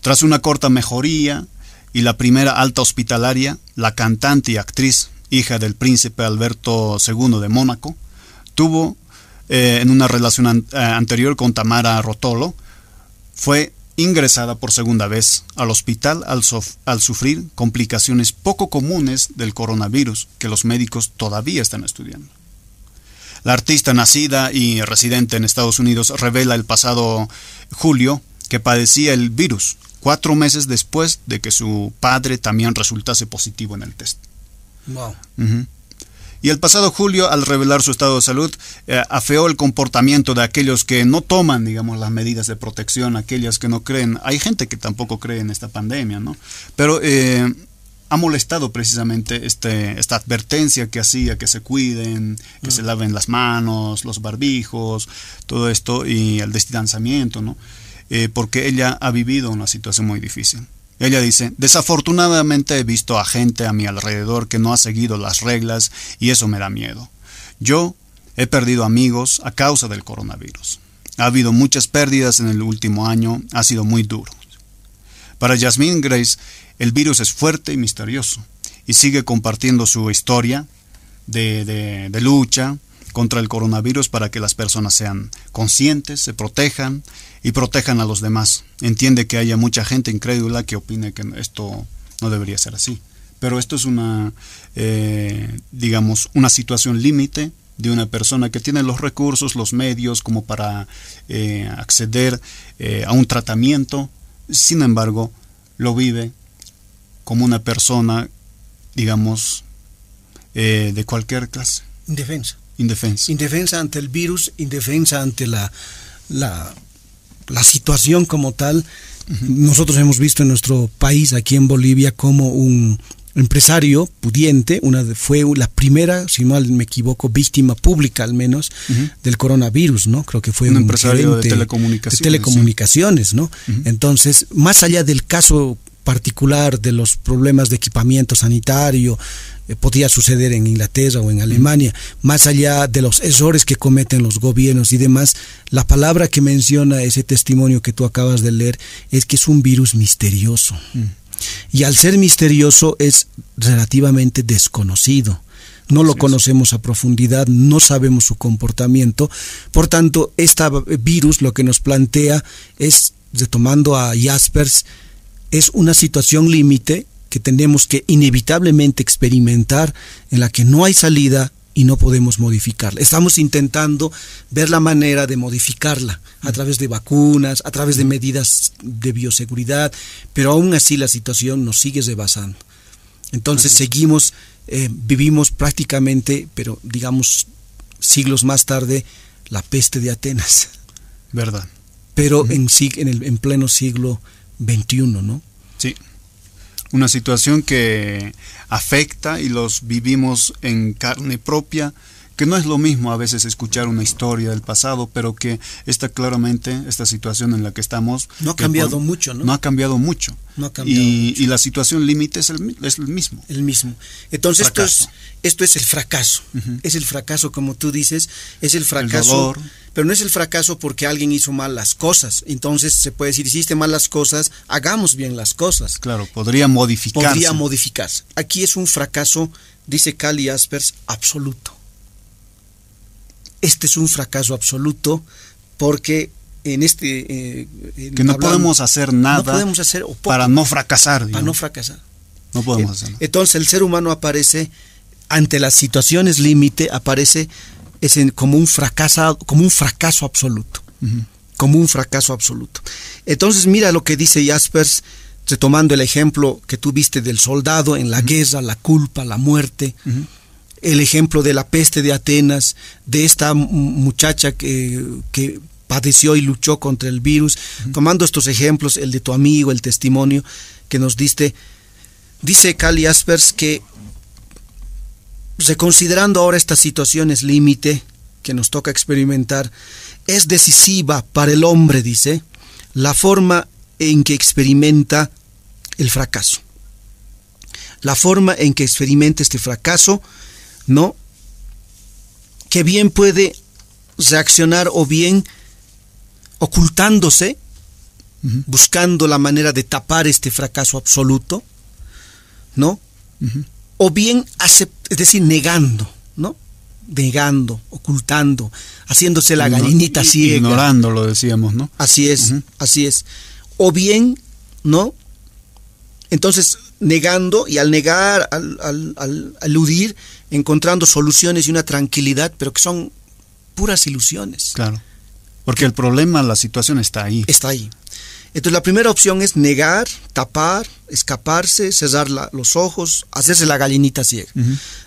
Tras una corta mejoría y la primera alta hospitalaria, la cantante y actriz, hija del príncipe Alberto II de Mónaco, tuvo eh, en una relación eh, anterior con Tamara Rotolo, fue ingresada por segunda vez al hospital al, al, sufrir complicaciones poco comunes del coronavirus que los médicos todavía están estudiando. La artista nacida y residente en Estados Unidos revela el pasado julio que padecía el virus cuatro meses después de que su padre también resultase positivo en el test. Wow. Y el pasado julio, al revelar su estado de salud, eh, afeó el comportamiento de aquellos que no toman, digamos, las medidas de protección, aquellas que no creen. Hay gente que tampoco cree en esta pandemia, ¿no? Pero eh, ha molestado precisamente este, esta advertencia que hacía, que se cuiden, que se mm. laven las manos, los barbijos, todo esto, y el distanciamiento, ¿no? Eh, porque ella ha vivido una situación muy difícil. Ella dice, desafortunadamente he visto a gente a mi alrededor que no ha seguido las reglas y eso me da miedo. Yo he perdido amigos a causa del coronavirus. Ha habido muchas pérdidas en el último año, ha sido muy duro. Para Jasmine Grace, el virus es fuerte y misterioso y sigue compartiendo su historia de, de lucha, contra el coronavirus para que las personas sean conscientes, se protejan y protejan a los demás. Entiende que haya mucha gente incrédula que opine que esto no debería ser así. Pero esto es una, eh, digamos, una situación límite de una persona que tiene los recursos, los medios como para eh, acceder eh, a un tratamiento. Sin embargo, lo vive como una persona, digamos, de cualquier clase. Indefensa. Indefensa. Indefensa ante el virus, indefensa ante la, la, situación como tal. Nosotros hemos visto en nuestro país, aquí en Bolivia, como un empresario pudiente, una fue la primera, si mal me equivoco, víctima pública al menos del coronavirus, ¿no? Creo que fue un, empresario de telecomunicaciones. De telecomunicaciones, ¿no? Entonces, más allá del caso particular de los problemas de equipamiento sanitario, eh, podía suceder en Inglaterra o en Alemania, más allá de los errores que cometen los gobiernos y demás, la palabra que menciona ese testimonio que tú acabas de leer es que es un virus misterioso. Mm. Y al ser misterioso es relativamente desconocido. No lo conocemos a profundidad, no sabemos su comportamiento. Por tanto, este virus lo que nos plantea es, retomando a Jaspers, es una situación límite que tenemos que inevitablemente experimentar, en la que no hay salida y no podemos modificarla. Estamos intentando ver la manera de modificarla a través de vacunas, a través de medidas de bioseguridad, pero aún así la situación nos sigue rebasando. Entonces seguimos, eh, vivimos prácticamente, pero digamos siglos más tarde, la peste de Atenas. Verdad. Pero en, en, el, en pleno siglo XXI, ¿no? Sí una situación que afecta y los vivimos en carne propia que no es lo mismo a veces escuchar una historia del pasado, pero que está claramente esta situación en la que estamos. No ha cambiado mucho, ¿no? No ha cambiado mucho. No ha cambiado y, y la situación límite es el, es el mismo. El mismo. Entonces esto es, esto es el fracaso. Es el fracaso, como tú dices, es el fracaso. pero no es el fracaso porque alguien hizo mal las cosas. Entonces se puede decir, hiciste mal las cosas, hagamos bien las cosas. Claro, podría modificarse. Podría modificarse. Aquí es un fracaso, dice Cali Jaspers, absoluto este es un fracaso absoluto porque en este... Eh, que no podemos hacer nada podemos hacer, para no fracasar. Para no fracasar. No podemos hacerlo. Entonces el ser humano aparece ante las situaciones límite, aparece es como, un fracasado, como un fracaso absoluto. Como un fracaso absoluto. Entonces mira lo que dice Jaspers, retomando el ejemplo que tú viste del soldado en la guerra, la culpa, la muerte el ejemplo de la peste de Atenas, de esta muchacha que, que padeció y luchó contra el virus, tomando estos ejemplos, el de tu amigo, el testimonio que nos diste, dice Cali Aspers que reconsiderando ahora estas situaciones límite que nos toca experimentar, es decisiva para el hombre, dice, la forma en que experimenta el fracaso. La forma en que experimenta este fracaso ¿no? Que bien puede reaccionar o bien ocultándose, buscando la manera de tapar este fracaso absoluto, ¿no? O bien, es decir, negando, ¿no? Negando, ocultando, haciéndose la gallinita ciega. Ignorando, lo decíamos, ¿no? Así es, así es. O bien, ¿no? Entonces, negando y al negar, al, al, al aludir, encontrando soluciones y una tranquilidad, pero que son puras ilusiones. Claro. Porque el problema, la situación está ahí. Está ahí. Entonces la primera opción es negar, tapar, escaparse, cerrar los ojos, hacerse la gallinita ciega.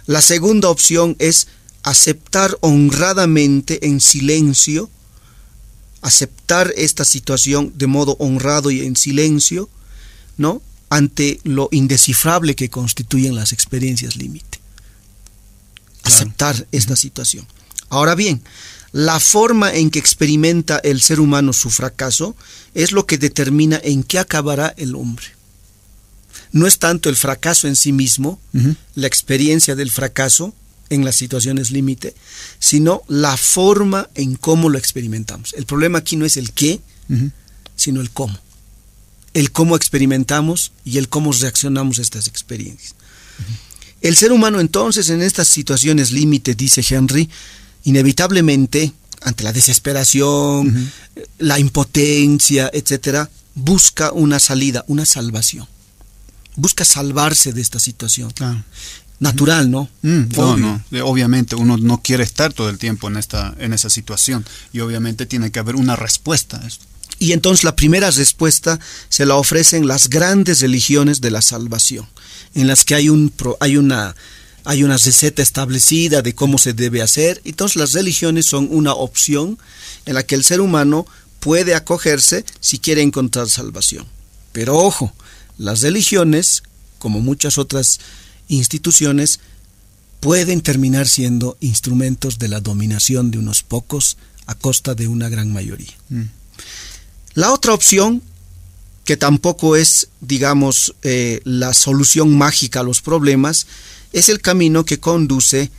La segunda opción es aceptar honradamente en silencio, aceptar esta situación de modo honrado y en silencio, ¿no? Ante lo indescifrable que constituyen las experiencias límite. Aceptar esta situación. Ahora bien, la forma en que experimenta el ser humano su fracaso es lo que determina en qué acabará el hombre. No es tanto el fracaso en sí mismo, la experiencia del fracaso en las situaciones límite, sino la forma en cómo lo experimentamos. El problema aquí no es el qué, sino el cómo el cómo experimentamos y el cómo reaccionamos a estas experiencias. El ser humano entonces en estas situaciones límite, dice Henry, inevitablemente, ante la desesperación, la impotencia, etcétera, busca una salida, una salvación. Busca salvarse de esta situación. Natural, ¿no? Mm, no, no. Obviamente uno no quiere estar todo el tiempo en esta en esa situación y obviamente tiene que haber una respuesta a esto. Y entonces la primera respuesta se la ofrecen las grandes religiones de la salvación, en las que hay, un, hay, una, hay una receta establecida de cómo se debe hacer. Entonces las religiones son una opción en la que el ser humano puede acogerse si quiere encontrar salvación. Pero ojo, las religiones, como muchas otras instituciones, pueden terminar siendo instrumentos de la dominación de unos pocos a costa de una gran mayoría. Mm. La otra opción, que tampoco es, digamos, eh, la solución mágica a los problemas, es el camino que conduce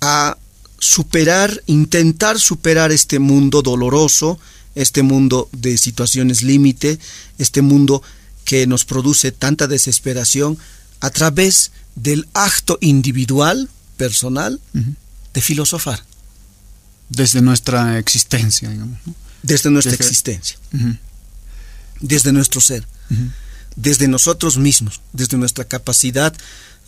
a superar, intentar superar este mundo doloroso, este mundo de situaciones límite, este mundo que nos produce tanta desesperación a través del acto individual, personal, de filosofar. Desde nuestra existencia, digamos desde nuestra existencia, desde nuestro ser, desde nosotros mismos, desde nuestra capacidad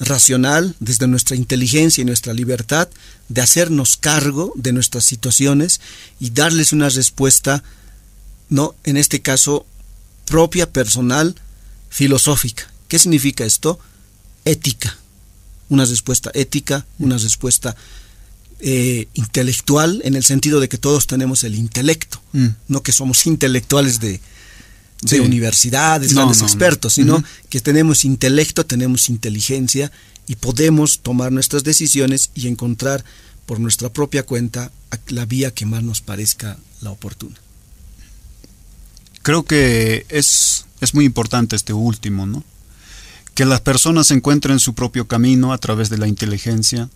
racional, desde nuestra inteligencia y nuestra libertad de hacernos cargo de nuestras situaciones y darles una respuesta, no, en este caso, propia, personal, filosófica. ¿Qué significa esto? Ética. Una respuesta ética, una respuesta eh, intelectual en el sentido de que todos tenemos el intelecto, mm. no que somos intelectuales de, de universidades, grandes expertos, sino que tenemos intelecto, tenemos inteligencia y podemos tomar nuestras decisiones y encontrar por nuestra propia cuenta la vía que más nos parezca la oportuna. Creo que es, es muy importante este último, ¿no? Que las personas encuentren su propio camino a través de la inteligencia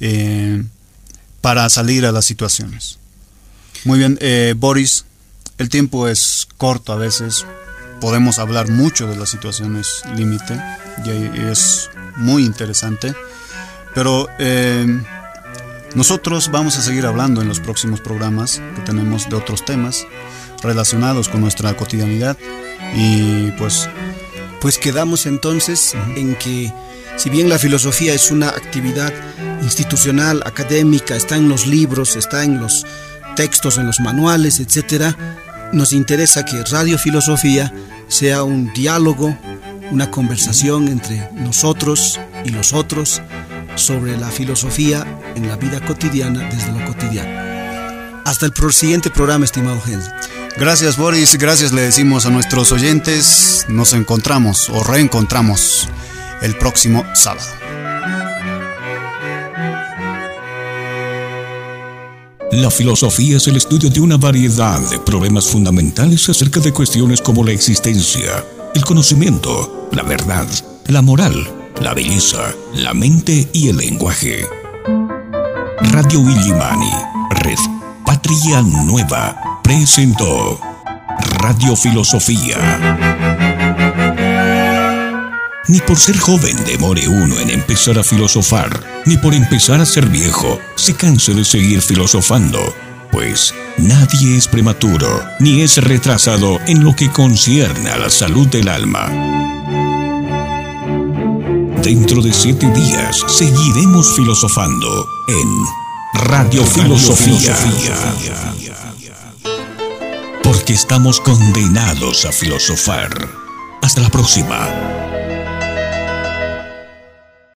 eh, para salir a las situaciones. Muy bien, eh, Boris, el tiempo es corto a veces, podemos hablar mucho de las situaciones límite y es muy interesante, pero eh, nosotros vamos a seguir hablando en los próximos programas que tenemos de otros temas relacionados con nuestra cotidianidad. Y pues... Pues quedamos entonces en que si bien la filosofía es una actividad institucional, académica, está en los libros, está en los textos, en los manuales, etc., nos interesa que Radio Filosofía sea un diálogo, una conversación entre nosotros y los otros sobre la filosofía en la vida cotidiana desde lo cotidiano. Hasta el siguiente programa, estimado Jens. Gracias Boris, gracias le decimos a nuestros oyentes. Nos encontramos o reencontramos el próximo sábado. La filosofía es el estudio de una variedad de problemas fundamentales acerca de cuestiones como la existencia, el conocimiento, la verdad, la moral, la belleza, la mente y el lenguaje. Radio Willimani, Red Patria Nueva, presentó Radio Filosofía. Ni por ser joven demore uno en empezar a filosofar, ni por empezar a ser viejo se canse de seguir filosofando, pues nadie es prematuro ni es retrasado en lo que concierne a la salud del alma. Dentro de siete días seguiremos filosofando en Radio Filosofía. Porque estamos condenados a filosofar. Hasta la próxima.